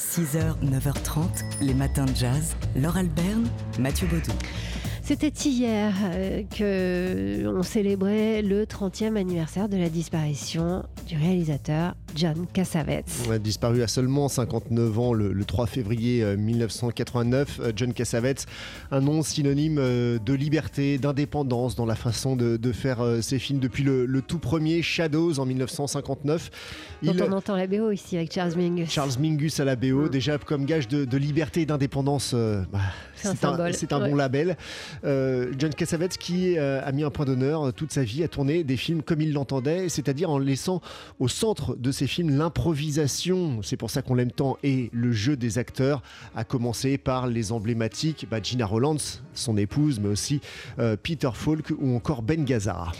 6h, 9h30, les matins de jazz. Laure Alberne, Mathieu Baudou. C'était hier euh, que on célébrait le 30e anniversaire de la disparition du réalisateur John Cassavetes. Il disparu à seulement 59 ans le, le 3 février 1989. Euh, John Cassavetes, un nom synonyme euh, de liberté, d'indépendance dans la façon de, de faire euh, ses films depuis le, le tout premier Shadows en 1959. Dont on entend la BO ici avec Charles Mingus. Charles Mingus à la BO, Mm. déjà comme gage de, de liberté et d'indépendance, euh, bah, C'est un Ouais. bon label. Euh, John Cassavetes qui euh, a mis un point d'honneur euh, toute sa vie à tourner des films comme il l'entendait, c'est-à-dire en laissant au centre de ses films l'improvisation. C'est pour ça qu'on l'aime tant et le jeu des acteurs, à commencer par les emblématiques bah, Gina Rollins, son épouse, mais aussi euh, Peter Falk ou encore Ben Gazzara.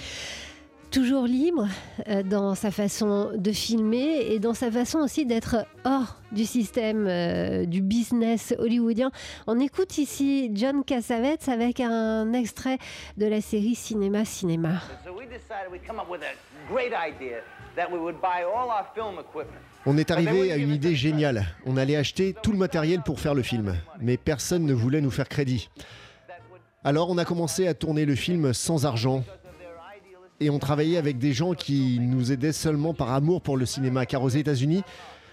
Toujours libre euh, dans sa façon de filmer et dans sa façon aussi d'être hors du système euh, du business hollywoodien. On écoute ici John Cassavetes avec un extrait de la série Cinéma Cinéma. So we decided we'd come up with a great idea that we would buy all our film equipment. On est arrivé à une idée géniale. On allait acheter tout le matériel pour faire le film, mais personne ne voulait nous faire crédit. Alors on a commencé à tourner le film sans argent. Et on travaillait avec des gens qui nous aidaient seulement par amour pour le cinéma, car aux États-Unis,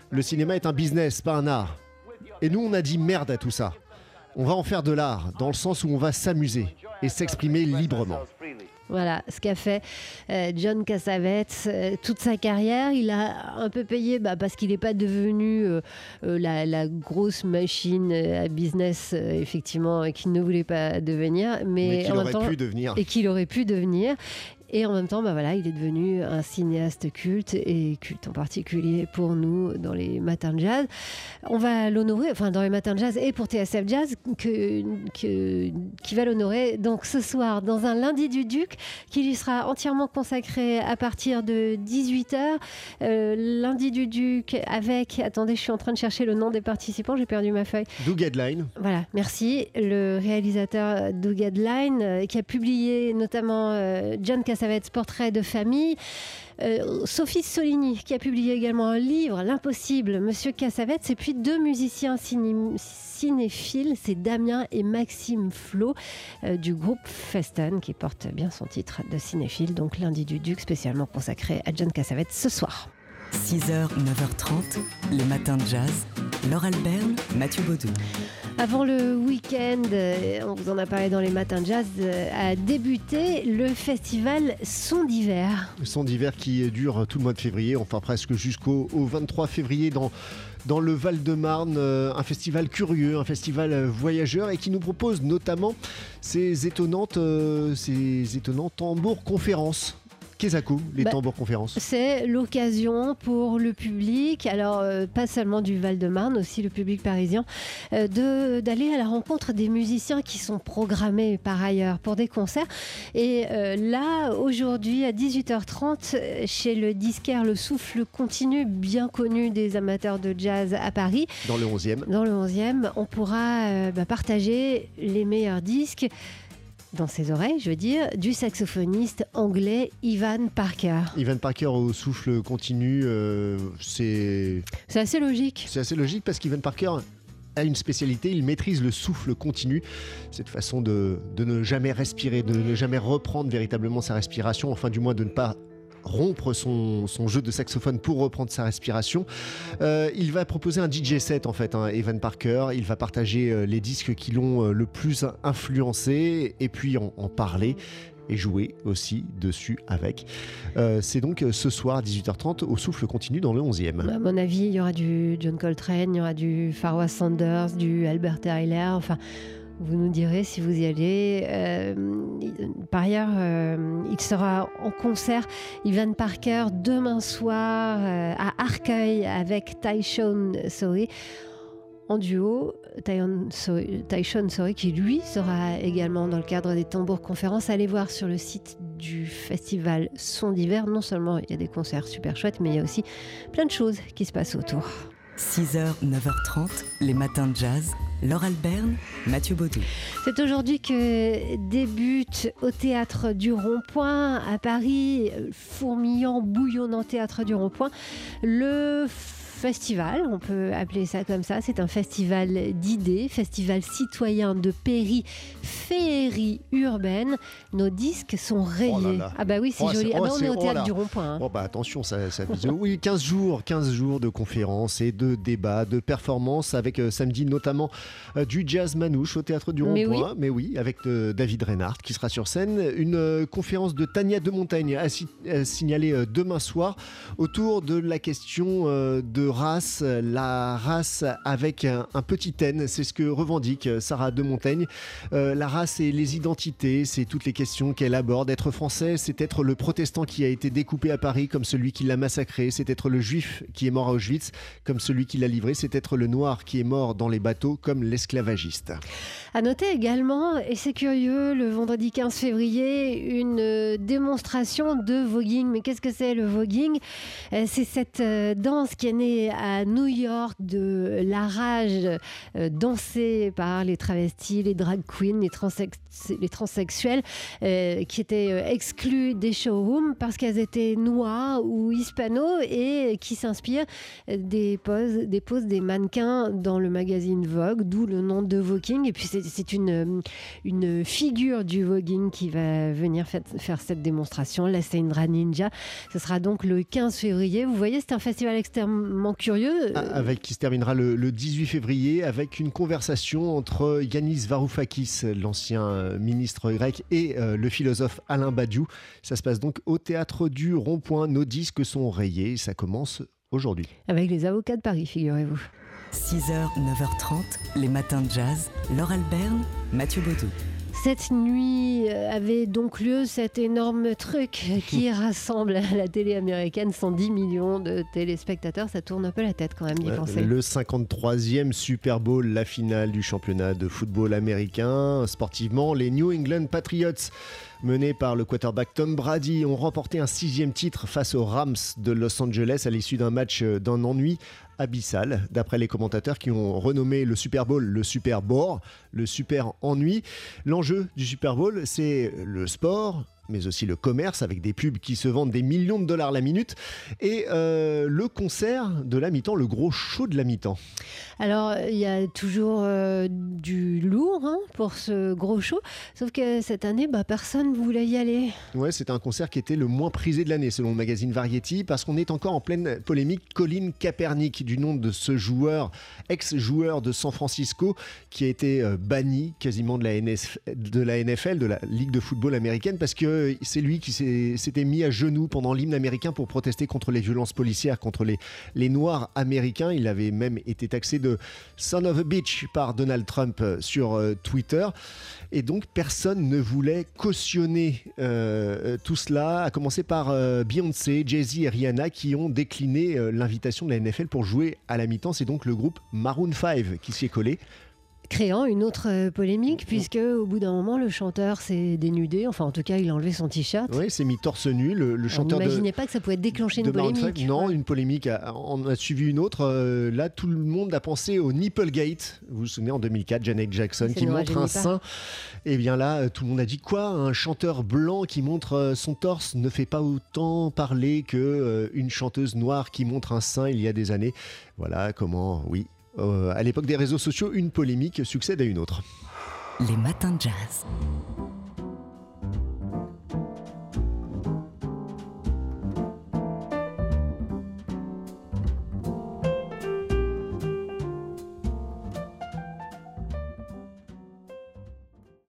le cinéma est un business, pas un art. Et nous, on a dit merde à tout ça. On va en faire de l'art, dans le sens où on va s'amuser et s'exprimer librement. Voilà ce qu'a fait euh, John Cassavetes euh, toute sa carrière. Il a un peu payé bah, parce qu'il n'est pas devenu euh, la, la grosse machine à business, euh, effectivement, qu'il ne voulait pas devenir. Mais, Mais qu'il aurait temps, pu devenir. et qu'il aurait pu devenir. Et en même temps, bah voilà, il est devenu un cinéaste culte et culte en particulier pour nous dans les matins de jazz. On va l'honorer, enfin dans les matins de jazz et pour TSF Jazz, que, que- qui va l'honorer donc ce soir dans un lundi du Duc qui lui sera entièrement consacré à partir de 18h. lundi du Duc avec, attendez, je suis en train de chercher le nom des participants, j'ai perdu ma feuille. Doug Headline, Voilà, merci. Le réalisateur Doug Adline, euh, qui a publié notamment Cassavetes, Portrait de famille. Euh, Sophie Solini, qui a publié également un livre, L'impossible, Monsieur Cassavetes. Et puis deux musiciens ciné- cinéphiles, c'est Damien et Maxime Flo euh, du groupe Festen, qui porte bien son titre de cinéphile. Donc lundi du Duc, spécialement consacré à John Cassavetes ce soir. 6h, 9h30, les matins de jazz. Laure Alberne, Mathieu Baudou. Avant le week-end, euh, on vous en a parlé dans les matins jazz, euh, a débuté le festival Son d'hiver. Son d'hiver qui dure tout le mois de février, enfin presque jusqu'au au 23 février dans, dans le Val-de-Marne. euh, un festival curieux, un festival voyageur et qui nous propose notamment ces étonnantes, ces étonnants tambours conférences. Kezako, les Bah, tambours conférences. C'est l'occasion pour le public, alors euh, pas seulement du Val-de-Marne, aussi le public parisien, euh, de- d'aller à la rencontre des musiciens qui sont programmés par ailleurs pour des concerts. Et euh, là, aujourd'hui, à 18h30, euh, chez le disquaire Le Souffle Continu, bien connu des amateurs de jazz à Paris, Dans le 11e. Dans le 11e, on pourra bah, partager les meilleurs disques dans ses oreilles, je veux dire, du saxophoniste anglais Ivan Parker. Ivan Parker au souffle continu, euh, c'est C'est assez logique. C'est assez logique parce qu'Ivan Parker a une spécialité, il maîtrise le souffle continu, cette façon de, de ne jamais respirer, de ne jamais reprendre véritablement sa respiration, enfin du moins de ne pas rompre son, jeu de saxophone pour reprendre sa respiration. Euh, il va proposer un DJ set en fait, hein, Evan Parker. Il va partager euh, les disques qui l'ont euh, le plus influencé et puis en, parler et jouer aussi dessus avec. C'est donc ce soir à 18h30 au souffle continu dans le 11e. À mon avis, il y aura du John Coltrane, il y aura du Farwa Sanders, du Albert Tyler, enfin... Vous nous direz si vous y allez. Euh, par ailleurs, euh, il sera en concert, Ivan Parker, demain soir euh, à Arcueil avec Tyshon Soe en duo. Tyshon Soe qui lui sera également dans le cadre des tambours conférences. Allez voir sur le site du festival Son d'hiver. Non seulement il y a des concerts super chouettes, mais il y a aussi plein de choses qui se passent autour. 6h, 9h30, les matins de jazz. Laure Alberne, Mathieu Baudou. C'est aujourd'hui que débute au théâtre du Rond-Point à Paris, fourmillant, bouillonnant théâtre du Rond-Point, le festival, on peut appeler ça comme ça. C'est un festival d'idées, festival citoyen de périphérie urbaine. Nos disques sont rayés. Oh là là. Ah bah oui, c'est Oh, joli. Ah bah oh, on est au théâtre du rond-point. hein. Bon bah attention, ça, ça Oui, 15 jours, 15 jours de conférences et de débats, de performances avec euh, samedi notamment euh, du jazz manouche au théâtre du Rond-Point. Mais oui, avec euh, David Reinhardt qui sera sur scène. Une conférence de Tania de Montaigne à, si- à signaler demain soir autour de la question euh, race, la race avec un, petit N. C'est ce que revendique euh, Sarah de Montaigne. Euh, la race et les identités, c'est toutes les questions qu'elle aborde. Être français, c'est être le protestant qui a été découpé à Paris comme celui qui l'a massacré. C'est être le juif qui est mort à Auschwitz comme celui qui l'a livré. C'est être le noir qui est mort dans les bateaux comme l'esclavagiste. À noter également, et c'est curieux, le vendredi 15 février, une euh, démonstration de voguing. Mais qu'est-ce que c'est le voguing? C'est cette danse qui est née à New York de la rage euh, dansée par les travestis, les drag queens, les, transex- les transsexuels, euh, qui étaient euh, exclus des showrooms parce qu'elles étaient noires ou hispano et qui s'inspirent des poses, des mannequins dans le magazine Vogue, d'où le nom de voguing. Et puis c'est- une, figure du voguing qui va venir faire cette démonstration, la Seindra Ninja. Ce sera donc le 15 février. Vous voyez, c'est un festival extrêmement curieux. Ah, Avec qui se terminera le, le 18 février avec une conversation entre Yanis Varoufakis, l'ancien euh, ministre grec, et euh, le philosophe Alain Badiou. Ça se passe donc au théâtre du Rond-Point. Nos disques sont rayés. Ça commence aujourd'hui. Avec les avocats de Paris, figurez-vous. 6h, 9h30, les matins de jazz. Laure Alberne, Mathieu Baudou. Cette nuit euh, avait donc lieu cet énorme truc qui rassemble à la télé américaine 110 millions de téléspectateurs. Ça tourne un peu la tête quand même d'y penser. Le 53e Super Bowl, la finale du championnat de football américain. Sportivement, les New England Patriots, menés par le quarterback Tom Brady, ont remporté un sixième titre face aux Rams de Los Angeles à l'issue d'un match euh, d'un ennui abyssal, d'après les commentateurs qui ont renommé le Super Bowl le Super Bore, le Super Ennui. L'enjeu du Super Bowl, c'est le sport, mais aussi le commerce avec des pubs qui se vendent des millions de dollars la minute et euh, le concert de la mi-temps, le gros show de la mi-temps. Alors, il y a toujours euh, du lourd hein, pour ce gros show, sauf que cette année, bah, personne ne voulait y aller. Ouais, c'est un concert qui était le moins prisé de l'année selon le magazine Variety parce qu'on est encore en pleine polémique. Colin Kaepernick, du nom de ce joueur, ex-joueur de San Francisco, qui a été euh, banni quasiment de la, de la NFL, de la Ligue de football américaine, parce que c'est lui qui s'était mis à genoux pendant l'hymne américain pour protester contre les violences policières, contre les, Noirs américains. Il avait même été taxé de son of a bitch par Donald Trump euh, sur euh, Twitter. Et donc personne ne voulait cautionner euh, euh, tout cela, à commencer par euh, Beyoncé, Jay-Z et Rihanna qui ont décliné euh, l'invitation de la NFL pour jouer à la mi-temps. C'est donc le groupe Maroon 5 qui s'y est collé. Créant une autre euh, polémique, puisque au bout d'un moment, le chanteur s'est dénudé. Enfin, en tout cas, il a enlevé son t-shirt. Oui, c'est mis torse nu, le, le On chanteur de, n'imaginait pas que ça pouvait déclencher une polémique. 5. Non, Ouais. une polémique, a- on a suivi une autre. Euh, là, tout le monde a pensé au Nipplegate. Vous vous souvenez, en 2004, Janet Jackson qui montre un sein. Et bien là, euh, tout le monde a dit quoi? Un chanteur blanc qui montre son torse ne fait pas autant parler que euh, une chanteuse noire qui montre un sein il y a des années. Voilà comment, oui. Euh, à l'époque des réseaux sociaux, une polémique succède à une autre. Les matins de jazz.